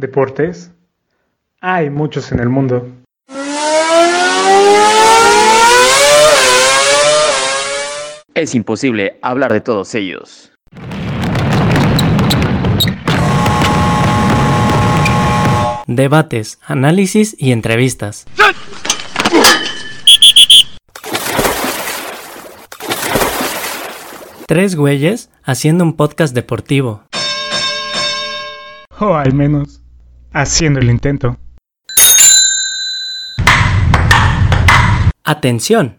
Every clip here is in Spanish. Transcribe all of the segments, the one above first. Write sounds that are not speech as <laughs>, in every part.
deportes, hay muchos en el mundo. Es imposible hablar de todos ellos. Debates, análisis y entrevistas. Tres güeyes haciendo un podcast deportivo. O al menos, haciendo el intento. Atención.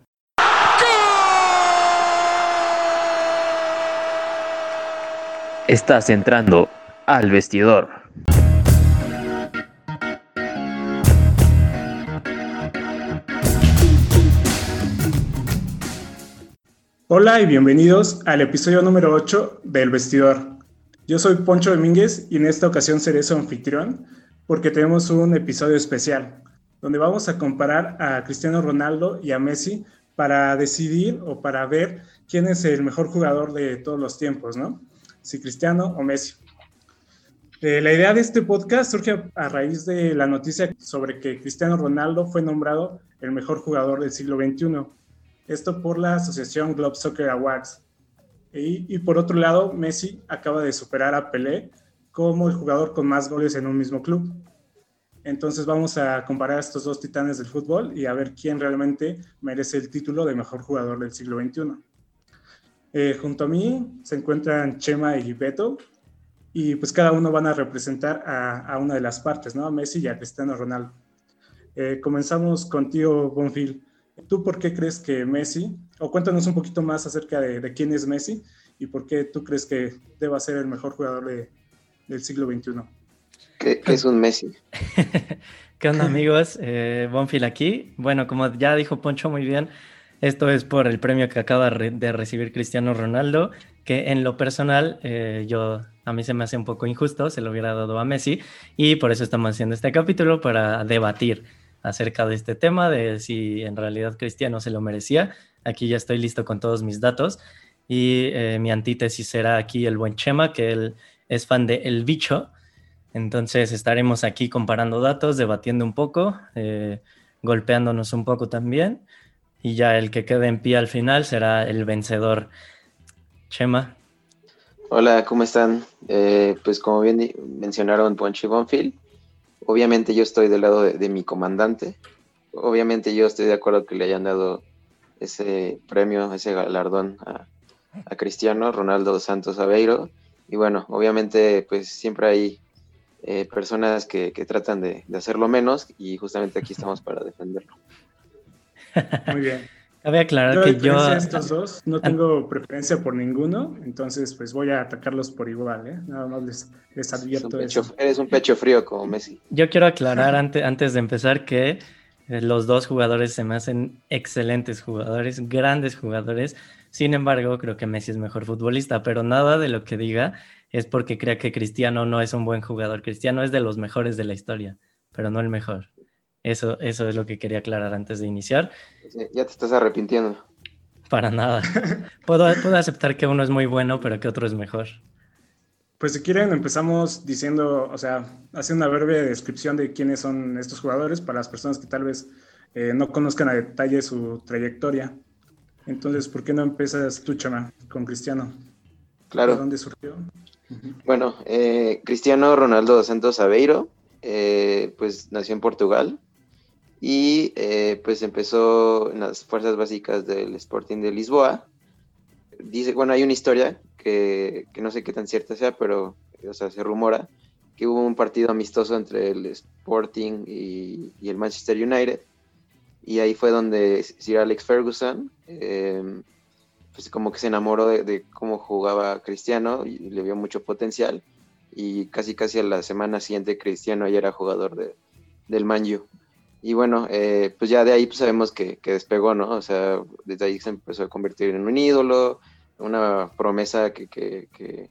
Estás entrando al vestidor. Hola y bienvenidos al episodio número 8 del Vestidor. Yo soy Poncho Domínguez y en esta ocasión seré su anfitrión porque tenemos un episodio especial donde vamos a comparar a Cristiano Ronaldo y a Messi para decidir o para ver quién es el mejor jugador de todos los tiempos, ¿no? Si Cristiano o Messi. Eh, la idea de este podcast surge a raíz de la noticia sobre que Cristiano Ronaldo fue nombrado el mejor jugador del siglo XXI. Esto por la asociación Globe Soccer Awards. Y, y, por otro lado, Messi acaba de superar a Pelé como el jugador con más goles en un mismo club. Entonces vamos a comparar estos dos titanes del fútbol y a ver quién realmente merece el título de mejor jugador del siglo XXI. Eh, junto a mí se encuentran Chema y Beto y pues cada uno van a representar a, a una de las partes, ¿no? A Messi y a Cristiano Ronaldo. Eh, comenzamos contigo, Bonfil. ¿Tú por qué crees que Messi, o cuéntanos un poquito más acerca de, de quién es Messi y por qué tú crees que deba ser el mejor jugador de, del siglo XXI? ¿Qué, qué es un Messi? <laughs> ¿Qué onda amigos? Eh, Bonfil aquí. Bueno, como ya dijo Poncho muy bien, esto es por el premio que acaba de recibir Cristiano Ronaldo, que en lo personal eh, yo a mí se me hace un poco injusto, se lo hubiera dado a Messi y por eso estamos haciendo este capítulo para debatir acerca de este tema, de si en realidad Cristiano se lo merecía. Aquí ya estoy listo con todos mis datos y eh, mi antítesis será aquí el buen Chema, que él es fan de El Bicho. Entonces estaremos aquí comparando datos, debatiendo un poco, eh, golpeándonos un poco también. Y ya el que quede en pie al final será el vencedor. Chema. Hola, ¿cómo están? Eh, pues como bien mencionaron Poncho y Bonfield, obviamente yo estoy del lado de, mi comandante. Obviamente yo estoy de acuerdo que le hayan dado ese premio, ese galardón a, a Cristiano Ronaldo Santos Aveiro. Y bueno, obviamente pues siempre hay eh, personas que, que tratan de, de, hacerlo menos y justamente aquí estamos para defenderlo. Muy bien. Cabe aclarar yo, que yo... Estos dos no tengo preferencia por ninguno, entonces pues voy a atacarlos por igual, ¿eh? Nada más les, les advierto eres un, pecho, eso. eres un pecho frío como Messi. Yo quiero aclarar <laughs> antes, antes de empezar que eh, los dos jugadores se me hacen excelentes jugadores, grandes jugadores. Sin embargo, creo que Messi es mejor futbolista, pero nada de lo que diga es porque crea que Cristiano no es un buen jugador. Cristiano es de los mejores de la historia, pero no el mejor. Eso, eso es lo que quería aclarar antes de iniciar. Ya te estás arrepintiendo. Para nada. <laughs> Puedo, puedo aceptar que uno es muy bueno, pero que otro es mejor. Pues si quieren empezamos diciendo, o sea, haciendo una breve descripción de quiénes son estos jugadores para las personas que tal vez eh, no conozcan a detalle su trayectoria. Entonces, ¿por qué no empiezas tú, Chama, con Cristiano? Claro. ¿De dónde surgió? Uh -huh. Bueno, eh, Cristiano Ronaldo Santos Aveiro, eh, pues nació en Portugal y eh, pues empezó en las fuerzas básicas del Sporting de Lisboa. Dice, bueno, hay una historia que, que, no sé qué tan cierta sea, pero o sea, se rumora que hubo un partido amistoso entre el Sporting y, y el Manchester United y ahí fue donde Sir Alex Ferguson eh, pues como que se enamoró de, de, cómo jugaba Cristiano y le vio mucho potencial. Y casi casi a la semana siguiente Cristiano ya era jugador de, del Manju y bueno, eh, pues ya de ahí pues sabemos que, que, despegó, ¿no? O sea, desde ahí se empezó a convertir en un ídolo, una promesa que, que, que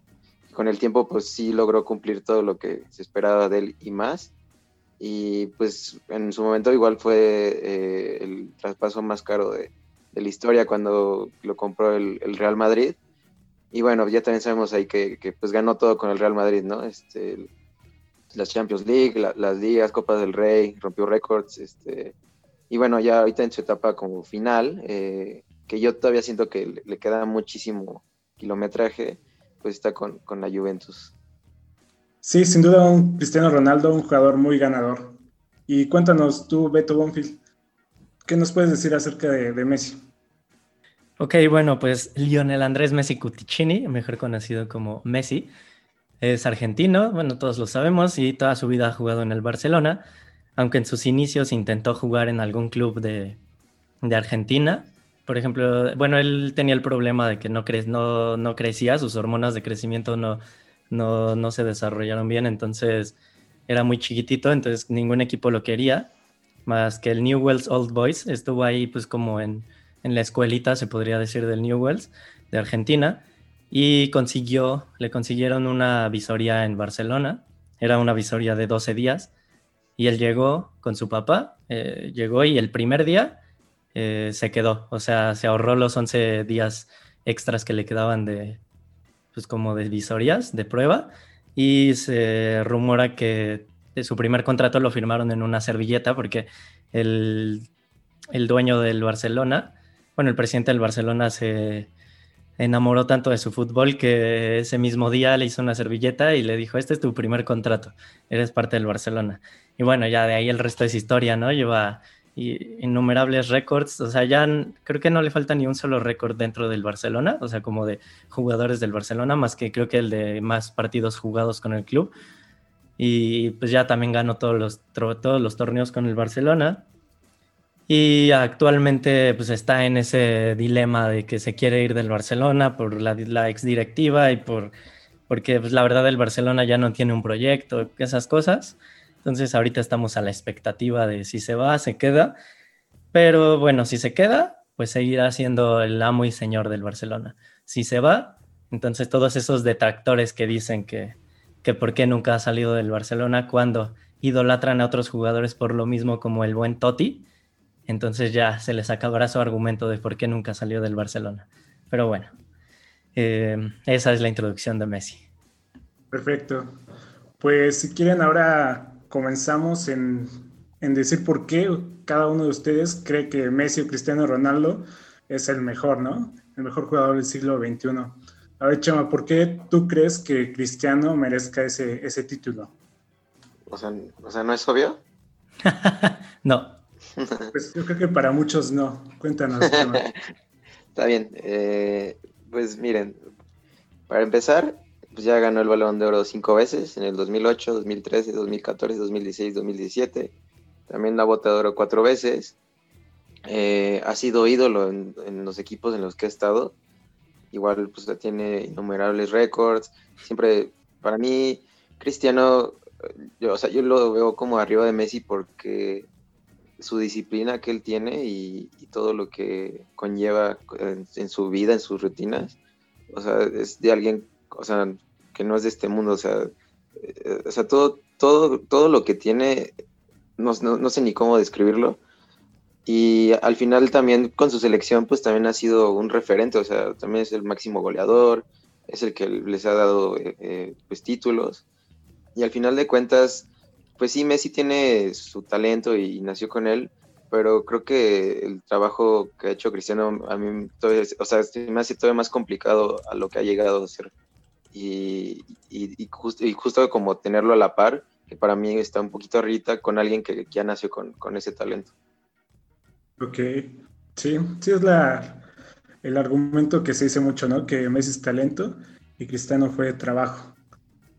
con el tiempo pues sí logró cumplir todo lo que se esperaba de él y más y pues en su momento igual fue eh, el traspaso más caro de, de, la historia cuando lo compró el, Real Madrid y bueno ya también sabemos ahí que, que, pues ganó todo con el Real Madrid no este las Champions League, las ligas, Copas del Rey, rompió récords, este, y bueno, ya ahorita en su etapa como final, eh, que yo todavía siento que le, queda muchísimo kilometraje, pues está con, con, la Juventus. Sí, sin duda un Cristiano Ronaldo, un jugador muy ganador. Y cuéntanos tú, Beto Bonfield, ¿qué nos puedes decir acerca de, de Messi? Ok, bueno, pues Lionel Andrés Messi Cuticini, mejor conocido como Messi, es argentino, bueno, todos lo sabemos, y toda su vida ha jugado en el Barcelona, aunque en sus inicios intentó jugar en algún club de, Argentina. Por ejemplo, bueno, él tenía el problema de que no, cre no, no crecía, sus hormonas de crecimiento no, no, no se desarrollaron bien, entonces era muy chiquitito, entonces ningún equipo lo quería, más que el Newell's Old Boys estuvo ahí pues como en, en la escuelita, se podría decir, del Newell's de Argentina y consiguió, le consiguieron una visoría en Barcelona, era una visoría de 12 días, y él llegó con su papá, eh, llegó y el primer día eh, se quedó, o sea, se ahorró los 11 días extras que le quedaban de, pues como de visorías, de prueba, y se rumora que su primer contrato lo firmaron en una servilleta porque el, el dueño del Barcelona, bueno, el presidente del Barcelona se enamoró tanto de su fútbol que ese mismo día le hizo una servilleta y le dijo, este es tu primer contrato, eres parte del Barcelona. Y bueno, ya de ahí el resto es historia, ¿no? Lleva innumerables récords, o sea, ya creo que no le falta ni un solo récord dentro del Barcelona, o sea, como de jugadores del Barcelona, más que creo que el de más partidos jugados con el club. Y pues ya también ganó todos los, todos los torneos con el Barcelona. Y actualmente pues está en ese dilema de que se quiere ir del Barcelona por la, la ex directiva y por porque pues, la verdad el Barcelona ya no tiene un proyecto, esas cosas. Entonces ahorita estamos a la expectativa de si se va, se queda. Pero bueno, si se queda, pues seguirá siendo el amo y señor del Barcelona. Si se va, entonces todos esos detractores que dicen que, que por qué nunca ha salido del Barcelona cuando idolatran a otros jugadores por lo mismo como el buen Totti, entonces ya se les acabará su argumento de por qué nunca salió del Barcelona. Pero bueno, eh, esa es la introducción de Messi. Perfecto. Pues si quieren ahora comenzamos en, decir por qué cada uno de ustedes cree que Messi o Cristiano Ronaldo es el mejor, ¿no? El mejor jugador del siglo XXI. A ver, Chema, ¿por qué tú crees que Cristiano merezca ese, ese título? O sea, o sea, ¿no es obvio? <laughs> no. Pues yo creo que para muchos no. Cuéntanos. <laughs> Está bien. Eh, pues miren, para empezar, pues ya ganó el Balón de Oro cinco veces, en el 2008, 2013, 2014, 2016, 2017. También la Bota de Oro cuatro veces. Eh, ha sido ídolo en, los equipos en los que ha estado. Igual pues tiene innumerables récords. Siempre, para mí, Cristiano, yo, o sea, yo lo veo como arriba de Messi porque su disciplina que él tiene y, todo lo que conlleva en, su vida, en sus rutinas. O sea, es de alguien, o sea, que no es de este mundo, o sea, eh, o sea todo, todo, todo lo que tiene, no, sé ni cómo describirlo. Y al final también con su selección, pues también ha sido un referente, o sea, también es el máximo goleador, es el que les ha dado eh, eh, pues títulos. Y al final de cuentas, pues sí, Messi tiene su talento y nació con él, pero creo que el trabajo que ha hecho Cristiano a mí todavía, o sea, me hace todavía más complicado a lo que ha llegado a ser. Y, y, justo como tenerlo a la par, que para mí está un poquito arriba con alguien que, ya nació con, con, ese talento. Ok, sí, sí es la, el argumento que se dice mucho, ¿no? Que Messi es talento y Cristiano fue trabajo.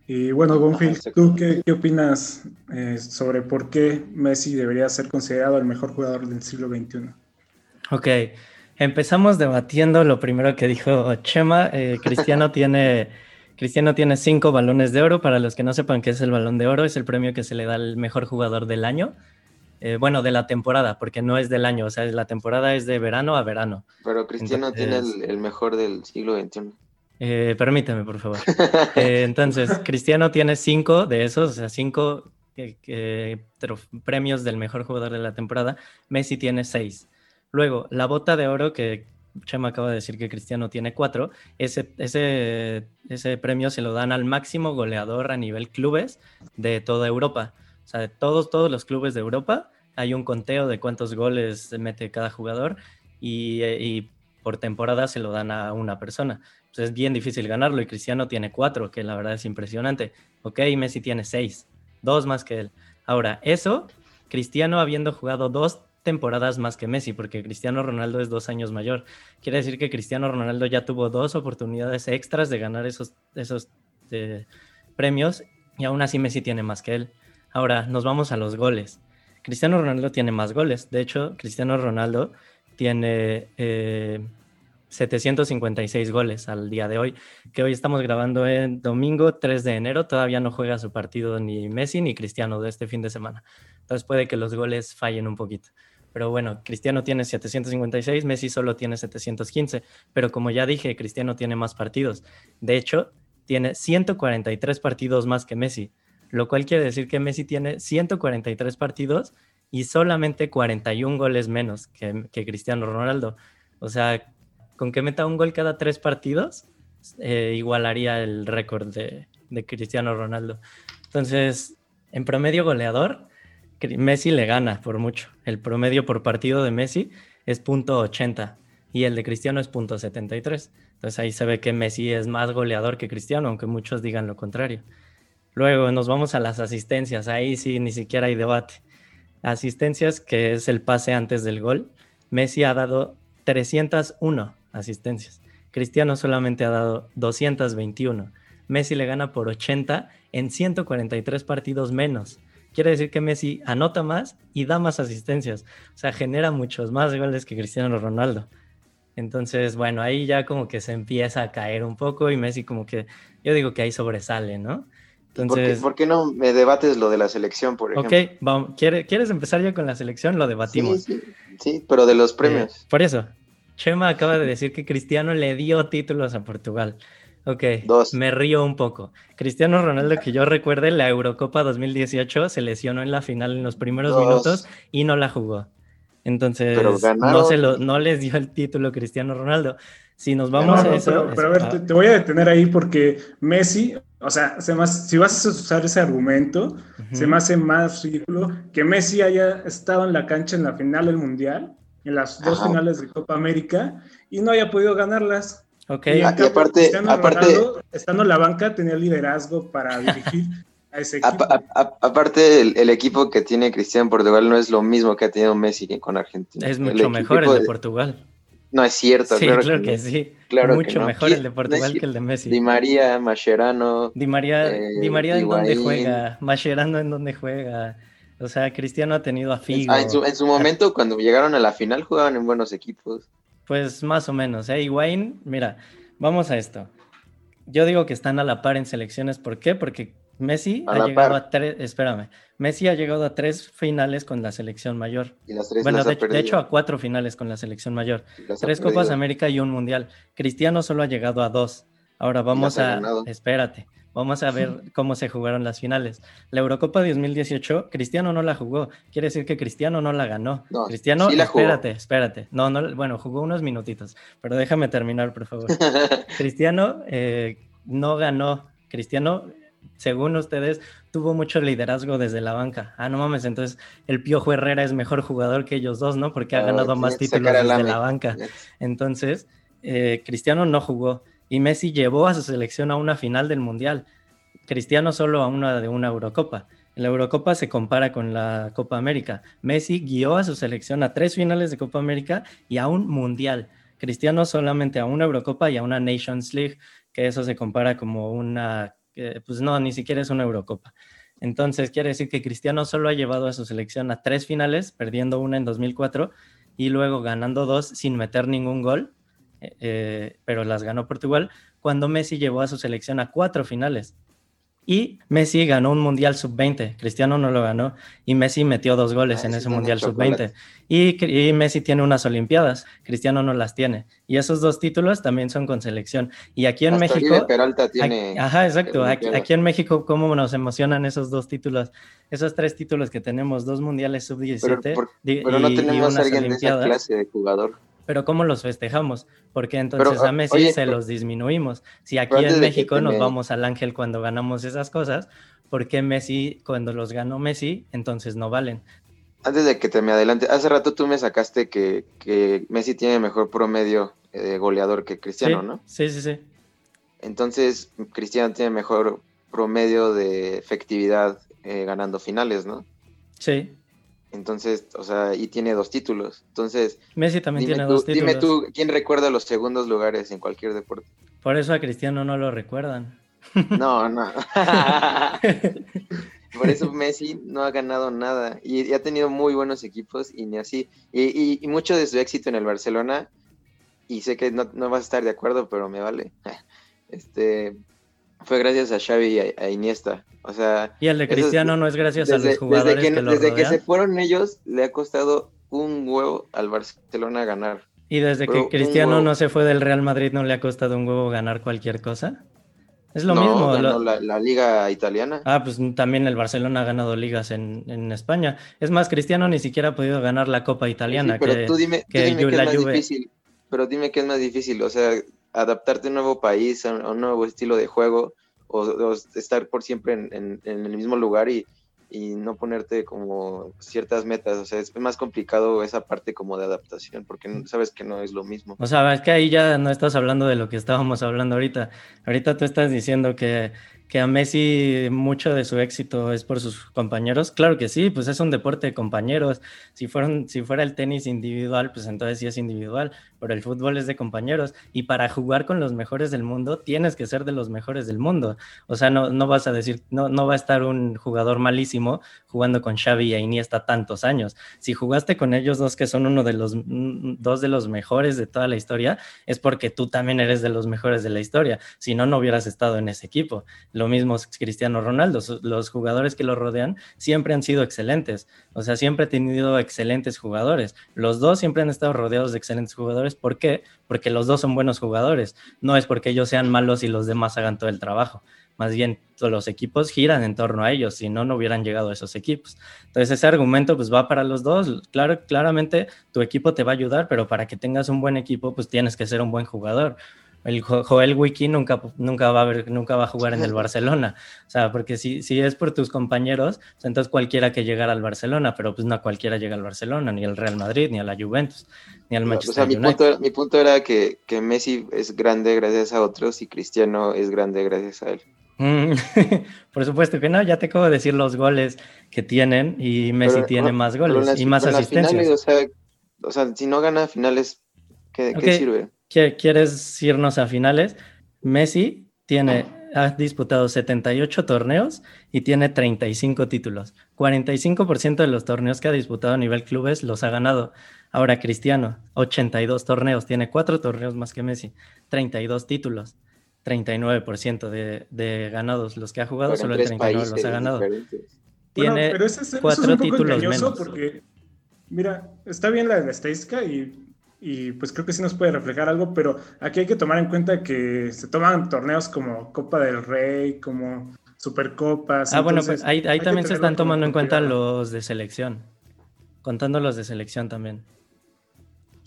Y bueno, Bonfield, ¿tú qué, qué opinas eh, sobre por qué Messi debería ser considerado el mejor jugador del siglo XXI? Ok, empezamos debatiendo lo primero que dijo Chema. Eh, Cristiano <laughs> tiene... Cristiano tiene cinco balones de oro. Para los que no sepan qué es el balón de oro, es el premio que se le da al mejor jugador del año. Eh, bueno, de la temporada, porque no es del año, o sea, la temporada es de verano a verano. Pero Cristiano tiene el, mejor del siglo XXI. Eh, permíteme, por favor. <laughs> Eh, entonces, Cristiano tiene cinco de esos, o sea, cinco eh, premios del mejor jugador de la temporada. Messi tiene seis. Luego, la bota de oro que Chema acaba de decir que Cristiano tiene cuatro, ese, ese, ese premio se lo dan al máximo goleador a nivel clubes de toda Europa. O sea, de todos, todos los clubes de Europa hay un conteo de cuántos goles mete cada jugador y, y por temporada se lo dan a una persona. Pues es bien difícil ganarlo y Cristiano tiene cuatro, que la verdad es impresionante. Ok, Messi tiene seis, dos más que él. Ahora, eso, Cristiano habiendo jugado dos temporadas más que Messi, porque Cristiano Ronaldo es dos años mayor. Quiere decir que Cristiano Ronaldo ya tuvo dos oportunidades extras de ganar esos, esos eh, premios y aún así Messi tiene más que él. Ahora, nos vamos a los goles. Cristiano Ronaldo tiene más goles. De hecho, Cristiano Ronaldo tiene eh, 756 goles al día de hoy, que hoy estamos grabando en domingo 3 de enero, todavía no juega su partido ni Messi ni Cristiano de este fin de semana. Entonces puede que los goles fallen un poquito. Pero bueno, Cristiano tiene 756, Messi solo tiene 715, pero como ya dije, Cristiano tiene más partidos. De hecho, tiene 143 partidos más que Messi, lo cual quiere decir que Messi tiene 143 partidos y solamente 41 goles menos que, Cristiano Ronaldo. O sea, con que meta un gol cada tres partidos, eh, igualaría el récord de, Cristiano Ronaldo. Entonces, en promedio goleador, Messi le gana por mucho. El promedio por partido de Messi es punto 80 y el de Cristiano es punto 73. Entonces ahí se ve que Messi es más goleador que Cristiano, aunque muchos digan lo contrario. Luego nos vamos a las asistencias. Ahí sí ni siquiera hay debate. Asistencias, que es el pase antes del gol. Messi ha dado 301 asistencias. Cristiano solamente ha dado 221. Messi le gana por 80 en 143 partidos menos. Quiere decir que Messi anota más y da más asistencias. O sea, genera muchos más goles que Cristiano Ronaldo. Entonces, bueno, ahí ya como que se empieza a caer un poco y Messi como que, yo digo que ahí sobresale, ¿no? Entonces, ¿Por, qué, no me debates lo de la selección, por ejemplo? Ok, vamos. ¿quieres empezar ya con la selección? Lo debatimos. Sí, sí, pero de los premios. Eh, por eso, Chema acaba de decir que Cristiano le dio títulos a Portugal. Ok, me río un poco. Cristiano Ronaldo, que yo recuerde, la Eurocopa 2018 se lesionó en la final en los primeros minutos y no la jugó. Entonces, no, se lo, no les dio el título Cristiano Ronaldo. Si nos vamos a eso. Pero, a ver, te, voy a detener ahí porque Messi, o sea, se más, si vas a usar ese argumento, se me hace más ridículo que Messi haya estado en la cancha en la final del Mundial en las dos finales de Copa América y no haya podido ganarlas. Ok. Y, aparte, aparte estando en la banca, tenía liderazgo para dirigir a ese equipo. aparte, el, equipo que tiene Cristiano en Portugal no es lo mismo que ha tenido Messi con Argentina. Es mucho mejor el de, Portugal. No es cierto. Sí, claro, que, sí. Claro mucho mejor el de Portugal que el de Messi. Di María, Mascherano. Di María, eh, Di María en dónde juega, Mascherano en dónde juega. O sea, Cristiano ha tenido a Figo. Ah, en, su, momento, cuando llegaron a la final, jugaban en buenos equipos. Pues más o menos, ¿eh? Wayne, mira, vamos a esto. Yo digo que están a la par en selecciones. ¿Por qué? Porque Messi ha llegado a tres, espérame, Messi ha llegado a tres finales con la selección mayor. Y las tres bueno, de, de, hecho a cuatro finales con la selección mayor. Tres Copas América y un Mundial. Cristiano solo ha llegado a dos. Ahora vamos a, espérate, Vamos a ver <laughs> cómo se jugaron las finales. La Eurocopa 2018, Cristiano no la jugó. Quiere decir que Cristiano no la ganó. Cristiano, espérate, espérate. No, no, bueno, jugó unos minutitos, pero déjame terminar, por favor. <laughs> Cristiano eh, no ganó. Cristiano, según ustedes, tuvo mucho liderazgo desde la banca. Ah, no mames, entonces el Piojo Herrera es mejor jugador que ellos dos, ¿no? Porque ha ganado más títulos desde la banca. Entonces, eh, Cristiano no jugó y Messi llevó a su selección a una final del Mundial. Cristiano solo a una de una Eurocopa. La Eurocopa se compara con la Copa América. Messi guió a su selección a tres finales de Copa América y a un Mundial. Cristiano solamente a una Eurocopa y a una Nations League, que eso se compara como una, pues no, ni siquiera es una Eurocopa. Entonces quiere decir que Cristiano solo ha llevado a su selección a tres finales, perdiendo una en 2004 y luego ganando dos sin meter ningún gol eh, pero las ganó Portugal, cuando Messi llevó a su selección a cuatro finales. Y Messi ganó un Mundial Sub-20, Cristiano no lo ganó, y Messi metió dos goles ah, en ese Mundial Sub-20. Y, Messi tiene unas Olimpiadas, Cristiano no las tiene. Y esos dos títulos también son con selección. Y aquí en México... Peralta tiene... ajá, exacto. Aquí, en México, ¿cómo nos emocionan esos dos títulos? Esos tres títulos que tenemos, dos Mundiales Sub-17 pero, no tenemos alguien de esa clase de jugador. Pero ¿cómo los festejamos? Porque entonces a Messi se los disminuimos. Si aquí en México nos vamos al ángel cuando ganamos esas cosas, ¿por qué Messi, cuando los ganó Messi, entonces no valen? Antes de que te me adelante, hace rato tú me sacaste que, que Messi tiene mejor promedio de goleador que Cristiano, ¿no? Sí, sí, sí. Entonces, Cristiano tiene mejor promedio de efectividad eh, ganando finales, ¿no? Sí. Entonces, o sea, y tiene dos títulos. Entonces, Messi también tiene dos títulos. Dime tú, ¿quién recuerda los segundos lugares en cualquier deporte? Por eso a Cristiano no lo recuerdan. No, no. <laughs> Por eso Messi no ha ganado nada y, ha tenido muy buenos equipos y ni así. Y, mucho de su éxito en el Barcelona, y sé que no, no vas a estar de acuerdo, pero me vale. <laughs> Este, fue gracias a Xavi y a, Iniesta. O sea, y el de Cristiano no es gracias a los jugadores desde que, Desde que se fueron ellos, le ha costado un huevo al Barcelona ganar. ¿Y desde que Cristiano no se fue del Real Madrid no le ha costado un huevo ganar cualquier cosa? Es lo mismo. la, liga italiana. Ah, pues también el Barcelona ha ganado ligas en, España. Es más, Cristiano ni siquiera ha podido ganar la Copa italiana. pero que, tú dime, que, es más difícil. Pero dime qué es más difícil. O sea, adaptarte a un nuevo país, a un nuevo estilo de juego, o, estar por siempre en, el mismo lugar y, no ponerte como ciertas metas. O sea, es más complicado esa parte como de adaptación, porque sabes que no es lo mismo. O sea, es que ahí ya no estás hablando de lo que estábamos hablando ahorita. Ahorita tú estás diciendo que que a Messi mucho de su éxito es por sus compañeros. Claro que sí, pues es un deporte de compañeros. Si, fueron, si fuera el tenis individual, pues entonces sí es individual, pero el fútbol es de compañeros. Y para jugar con los mejores del mundo, tienes que ser de los mejores del mundo. O sea, no, no vas a decir, no, no va a estar un jugador malísimo jugando con Xavi y Iniesta tantos años. Si jugaste con ellos dos, que son uno de los, dos de los mejores de toda la historia, es porque tú también eres de los mejores de la historia. Si no, no hubieras estado en ese equipo lo mismo Cristiano Ronaldo. Los jugadores que lo rodean siempre han sido excelentes. O sea, siempre ha tenido excelentes jugadores. Los dos siempre han estado rodeados de excelentes jugadores. ¿Por qué? Porque los dos son buenos jugadores. No es porque ellos sean malos y los demás hagan todo el trabajo. Más bien, todos los equipos giran en torno a ellos, si no, no hubieran llegado esos equipos. Entonces, ese argumento pues va para los dos. Claro, claramente tu equipo te va a ayudar, pero para que tengas un buen equipo, pues tienes que ser un buen jugador el Joel Wiki nunca, nunca, va a ver, nunca va a jugar en el <laughs> Barcelona. O sea, porque si, si es por tus compañeros, pues entonces cualquiera que llegara al Barcelona, pero pues no cualquiera llega al Barcelona, ni al Real Madrid, ni a la Juventus, ni al Manchester Mi punto, mi punto era que, que, Messi es grande gracias a otros y Cristiano es grande gracias a él. Mm, <laughs> por supuesto que no, ya te acabo de decir los goles que tienen y Messi tiene más goles y más asistencias. o, sea, si no gana finales, ¿qué, ¿qué sirve? ¿Quieres irnos a finales? Messi tiene, ha disputado 78 torneos y tiene 35 títulos. 45% de los torneos que ha disputado a nivel clubes los ha ganado. Ahora Cristiano, 82 torneos, tiene 4 torneos más que Messi, 32 títulos. 39% de, de ganados los que ha jugado, solo el 39 los ha ganado. Tiene pero cuatro títulos menos. Porque, mira, está bien la, la estadística y y pues creo que sí nos puede reflejar algo, pero aquí hay que tomar en cuenta que se toman torneos como Copa del Rey, como Supercopas. Ah, bueno, pues ahí, también se están tomando en cuenta los de selección, contando los de selección también.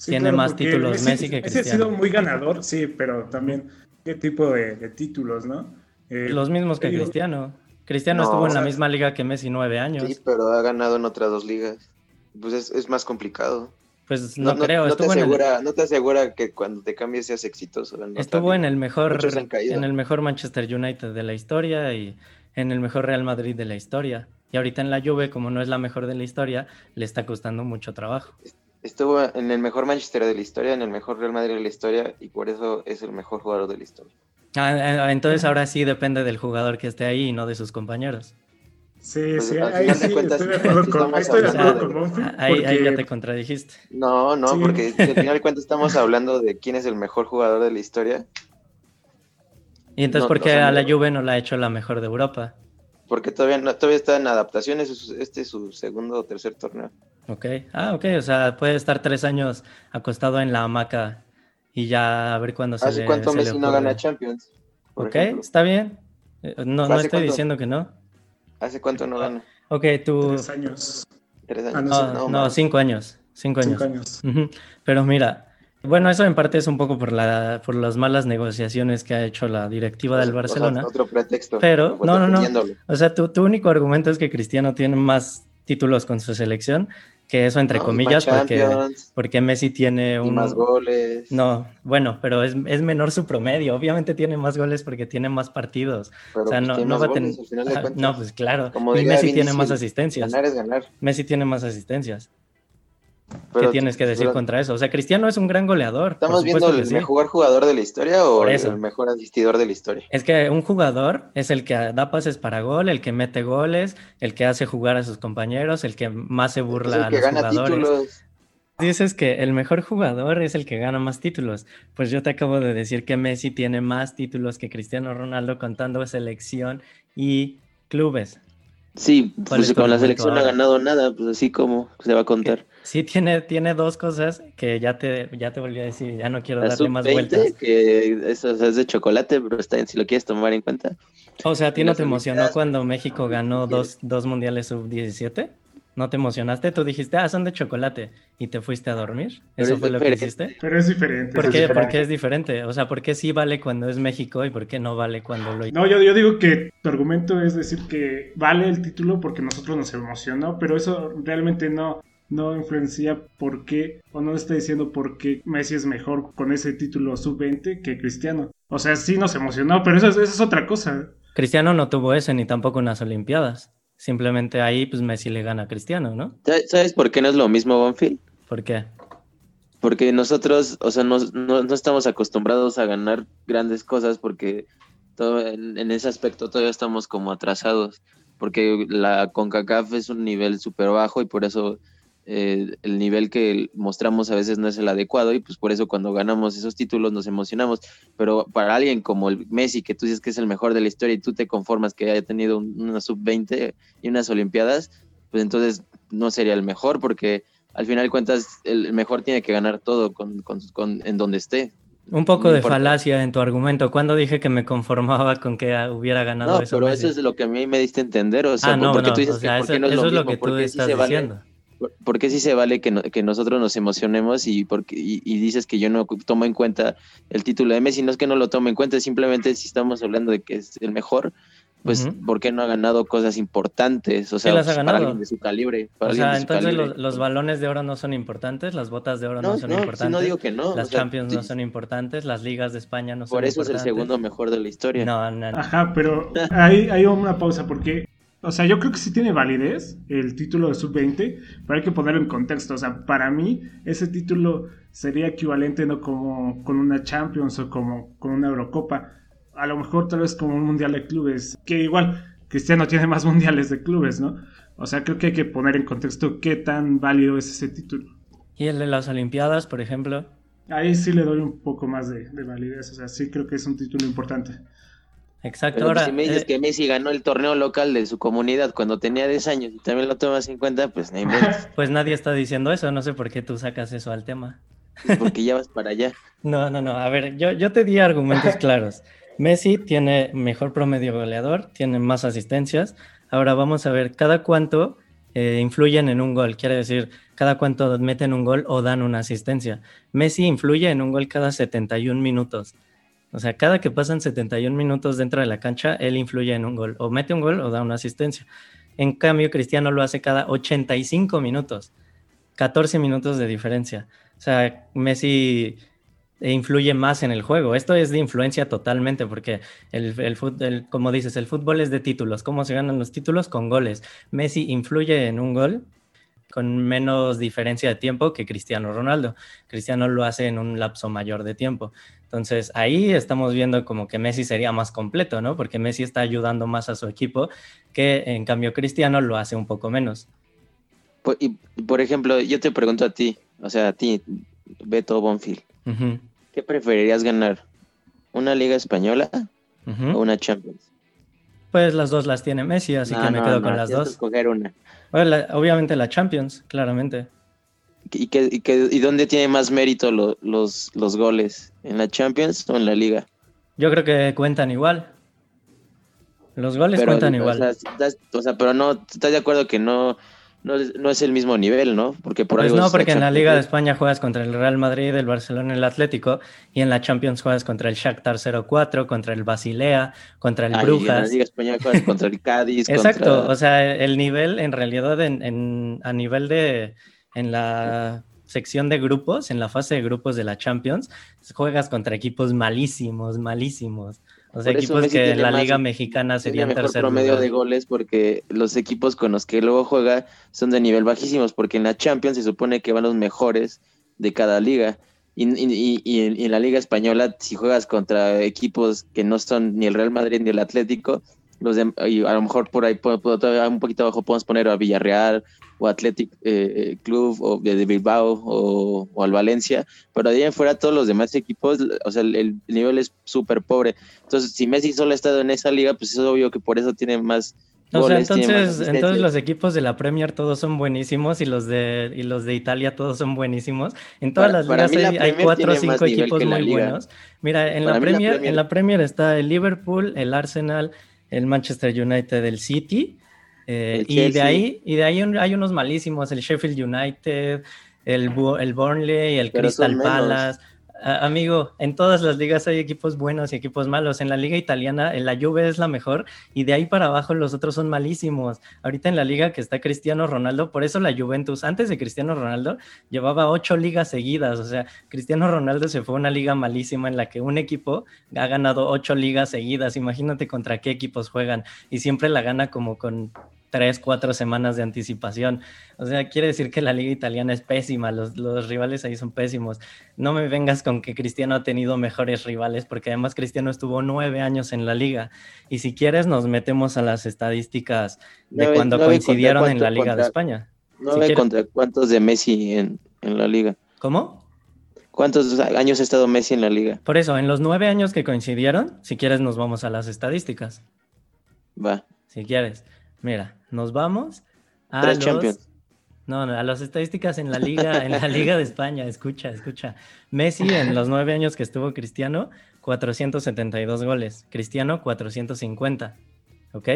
Tiene más títulos Messi, que Cristiano. Ese ha sido muy ganador, sí, pero también qué tipo de, títulos, ¿no? Eh, los mismos que Cristiano. Cristiano estuvo en la misma liga que Messi nueve años. Sí, pero ha ganado en otras dos ligas. Pues es, es más complicado. Pues no, creo. No te, asegura, no te asegura que cuando te cambies seas exitoso. Estuvo en el mejor en el mejor Manchester United de la historia y en el mejor Real Madrid de la historia. Y ahorita en la Juve, como no es la mejor de la historia, le está costando mucho trabajo. Estuvo en el mejor Manchester de la historia, en el mejor Real Madrid de la historia y por eso es el mejor jugador de la historia. Ah, ah entonces ahora sí depende del jugador que esté ahí y no de sus compañeros. Sí, pues, sí, ahí sí estoy de <laughs> acuerdo con, estoy de acuerdo con Ahí, ahí, ya te contradijiste. No, no, porque al final de cuentas estamos <laughs> hablando de quién es el mejor jugador de la historia. ¿Y entonces por qué a la Juve no la ha hecho la mejor de Europa? Porque todavía, no, todavía está en adaptaciones, este es su segundo o tercer torneo. Ok, ah, ok, o sea, puede estar tres años acostado en la hamaca y ya a ver cuándo se ¿Hace cuánto Messi no gana Champions? Ok, está bien. Eh, no, no estoy diciendo que no. ¿Hace cuánto no gana? Ok, tú... Tres años. Tres años. Ah, no, cinco años. Cinco años. Cinco años. Pero mira, Bueno, eso en parte es un poco por, la, por las malas negociaciones que ha hecho la directiva del Barcelona. otro pretexto. Pero, no, no, no. O sea, tu, tu único argumento es que Cristiano tiene más títulos con su selección que eso entre comillas, porque, porque Messi tiene un... más goles. No, bueno, pero es, es, menor su promedio. Obviamente tiene más goles porque tiene más partidos. o sea, no, no va a tener... No, pues claro. y Messi tiene más asistencias. Ganar es ganar. Messi tiene más asistencias. ¿Qué tienes que decir contra eso? O sea, Cristiano es un gran goleador. ¿Estamos viendo el mejor jugador de la historia o el mejor asistidor de la historia? Es que un jugador es el que da pases para gol, el que mete goles, el que hace jugar a sus compañeros, el que más se burla a los jugadores. Dices que el mejor jugador es el que gana más títulos. Pues yo te acabo de decir que Messi tiene más títulos que Cristiano Ronaldo contando selección y clubes. Sí, pues con la selección no ha ganado nada, pues así como se va a contar. Sí, tiene, tiene dos cosas que ya te, ya te volví a decir, ya no quiero darle más vueltas. Que eso es de chocolate, pero está bien, si lo quieres tomar en cuenta. O sea, ¿a ti no te emocionó cuando México ganó dos, dos mundiales sub-17? ¿No te emocionaste? Tú dijiste, ah, son de chocolate y te fuiste a dormir. ¿Eso fue lo que hiciste? Pero es diferente. ¿Por qué? ¿Por qué es diferente? O sea, ¿por qué sí vale cuando es México y por qué no vale cuando lo... No, yo, yo digo que tu argumento es decir que vale el título porque nosotros nos emocionó, pero eso realmente no, no influencia por qué, o no está diciendo por qué Messi es mejor con ese título sub-20 que Cristiano. O sea, sí nos emocionó, pero eso, eso es otra cosa. Cristiano no tuvo ese ni tampoco unas Olimpiadas. Simplemente ahí, pues Messi le gana a Cristiano, ¿no? ¿Sabes por qué no es lo mismo, Bonfield? ¿Por qué? Porque nosotros, o sea, no, no, estamos acostumbrados a ganar grandes cosas porque todo, en, en, ese aspecto todavía estamos como atrasados. Porque la CONCACAF es un nivel súper bajo y por eso eh, el nivel que mostramos a veces no es el adecuado y pues por eso cuando ganamos esos títulos nos emocionamos. Pero para alguien como el Messi, que tú dices que es el mejor de la historia y tú te conformas que haya tenido una sub-20 y unas Olimpiadas, pues entonces no sería el mejor porque al final cuentas el mejor tiene que ganar todo con, en donde esté. Un poco de falacia en tu argumento. Cuando dije que me conformaba con que hubiera ganado no, eso? Pero eso es lo que a mí me diste a entender. O sea, ah, no, porque tú dices que eso, no es, lo, mismo, que tú estás diciendo. ¿Por qué sí se vale que, que nosotros nos emocionemos y, porque, y, dices que yo no tomo en cuenta el título de Messi? No es que no lo tome en cuenta, simplemente si estamos hablando de que es el mejor, pues ¿por qué no ha ganado cosas importantes? O sea, pues, para alguien de su calibre. o sea, entonces los, balones de oro no son importantes, las botas de oro no, son importantes. no digo que no. Las Champions no son importantes, las ligas de España no son importantes. Por eso es el segundo mejor de la historia. No, no, no. Ajá, pero <laughs> hay, hay una pausa porque o sea, yo creo que sí tiene validez el título de sub-20, pero hay que ponerlo en contexto. O sea, para mí ese título sería equivalente no como con una Champions o como con una Eurocopa. A lo mejor tal vez como un Mundial de Clubes, que igual Cristiano tiene más <laughs> mundiales de clubes, ¿no? O sea, creo que hay que poner en contexto qué tan válido es ese título. ¿Y el de las Olimpiadas, por ejemplo? Ahí sí le doy un poco más de, de validez. O sea, sí creo que es un título importante. Exacto. Pues, ahora, si me dices eh, que Messi ganó el torneo local de su comunidad cuando tenía 10 años y también lo tomas en cuenta, pues <laughs> Pues nadie está diciendo eso, no sé por qué tú sacas eso al tema. Pues, porque ya vas para allá. <laughs> No, no, no. A ver, yo, yo te di argumentos claros. Messi tiene mejor promedio goleador, tiene más asistencias. Ahora vamos a ver cada cuánto eh, influyen en un gol. Quiere decir, cada cuánto meten un gol o dan una asistencia. Messi influye en un gol cada 71 minutos. O sea, cada que pasan 71 minutos dentro de la cancha, él influye en un gol. O mete un gol o da una asistencia. En cambio, Cristiano lo hace cada 85 minutos. 14 minutos de diferencia. O sea, Messi influye más en el juego. Esto es de influencia totalmente porque el, el, como dices, el fútbol es de títulos. ¿Cómo se ganan los títulos? Con goles. Messi influye en un gol con menos diferencia de tiempo que Cristiano Ronaldo. Cristiano lo hace en un lapso mayor de tiempo. Entonces ahí estamos viendo como que Messi sería más completo, ¿no? Porque Messi está ayudando más a su equipo que en cambio Cristiano lo hace un poco menos. Y por ejemplo, yo te pregunto a ti, o sea, a ti, Beto Bonfield, ¿qué preferirías ganar? ¿Una liga española o una Champions? Pues las dos las tiene Messi, así que me quedo con las dos. Escoger una. Obviamente la Champions, claramente. ¿Y, qué, y, y dónde tiene más mérito los, los goles? ¿En la Champions o en la Liga? Yo creo que cuentan igual. Los goles cuentan igual. O sea, pero no, ¿estás de acuerdo que no, no es, no es el mismo nivel, ¿no? Porque por Pues algo no, porque en la Liga de. España juegas contra el Real Madrid, el Barcelona, el Atlético, y en la Champions juegas contra el Shakhtar 04, contra el Basilea, contra el Ah, y en la Brujas. Liga Española juegas <laughs> contra el Cádiz, Exacto, contra- o sea, el nivel en realidad en, en- a nivel de en la sección de grupos, en la fase de grupos de la Champions, juegas contra equipos malísimos, malísimos. O sea, Por eso equipos que en la más- Liga Mexicana serían mejor tercer promedio lugar. de goles porque los equipos con los que luego juega son de nivel bajísimos, porque en la Champions se supone que van los mejores de cada liga. Y, y- y- y en, y en la Liga Española, si juegas contra equipos que no son ni el Real Madrid ni el Atlético, los de- y a lo mejor por ahí puedo- puedo todavía un poquito abajo podemos poner a Villarreal o Athletic eh, eh, Club o de, de Bilbao o, o al Valencia, pero de ahí en fuera todos los demás equipos, o sea, el, el nivel es súper pobre. Entonces, si Messi solo ha estado en esa liga, pues es obvio que por eso tiene más O sea, goles, entonces, entonces los equipos de la Premier todos son buenísimos y los de y los de Italia todos son buenísimos. En todas Para- las para ligas la hay, cuatro o cinco equipos muy liga. buenos. Mira, en Para la Premier- en la Premier está el Liverpool, el Arsenal, el Manchester United, el City. eh, El y de ahí, y de ahí un- hay unos malísimos, el Sheffield United, el, el Burnley, el Pero Crystal menos. Amigo, en todas las ligas hay equipos buenos y equipos malos. En la liga italiana, en la Juve es la mejor y de ahí para abajo los otros son malísimos. Ahorita en la liga que está Cristiano Ronaldo, por eso la Juventus, antes de Cristiano Ronaldo, llevaba ocho ligas seguidas. O sea, Cristiano Ronaldo se fue a una liga malísima en la que un equipo ha ganado ocho ligas seguidas. Imagínate contra qué equipos juegan y siempre la gana como con tres, cuatro semanas de anticipación. O sea, quiere decir que la liga italiana es pésima, los, los rivales ahí son pésimos. No me vengas con que Cristiano ha tenido mejores rivales, porque además Cristiano estuvo nueve años en la liga. Y si quieres, nos metemos a las estadísticas de cuando coincidieron en la Liga de España. No si ve quieres- contra cuántos de Messi en, en la liga. ¿Cómo? ¿Cuántos años ha estado Messi en la liga? Por eso, en los nueve años que coincidieron, si quieres, nos vamos a las estadísticas. Va. Si quieres. Mira, nos vamos a Tres los... Champions. No, no, a las estadísticas en la liga, en la liga de España, escucha, escucha. Messi en los nueve años que estuvo Cristiano, 472 goles. Cristiano, 450. ¿Ok?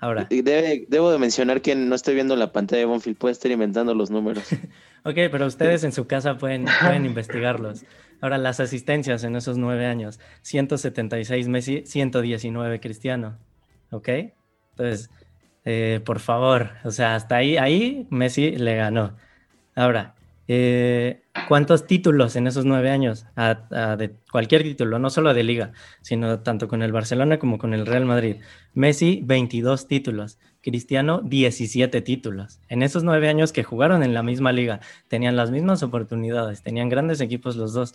Ahora, Debe- debo de mencionar que no estoy viendo la pantalla de Bonfield, puede estar inventando los números. <laughs> ok, pero ustedes en su casa pueden, pueden investigarlos. Ahora, las asistencias en esos nueve años, 176 Messi, 119 Cristiano. ¿Ok? Entonces, eh, por favor, o sea, hasta ahí, ahí Messi le ganó. Ahora, eh, ¿cuántos títulos en esos nueve años? De cualquier título, no solo de liga, sino tanto con el Barcelona como con el Real Madrid. Messi, 22 títulos. Cristiano, 17 títulos. En esos nueve años que jugaron en la misma liga, tenían las mismas oportunidades, tenían grandes equipos los dos.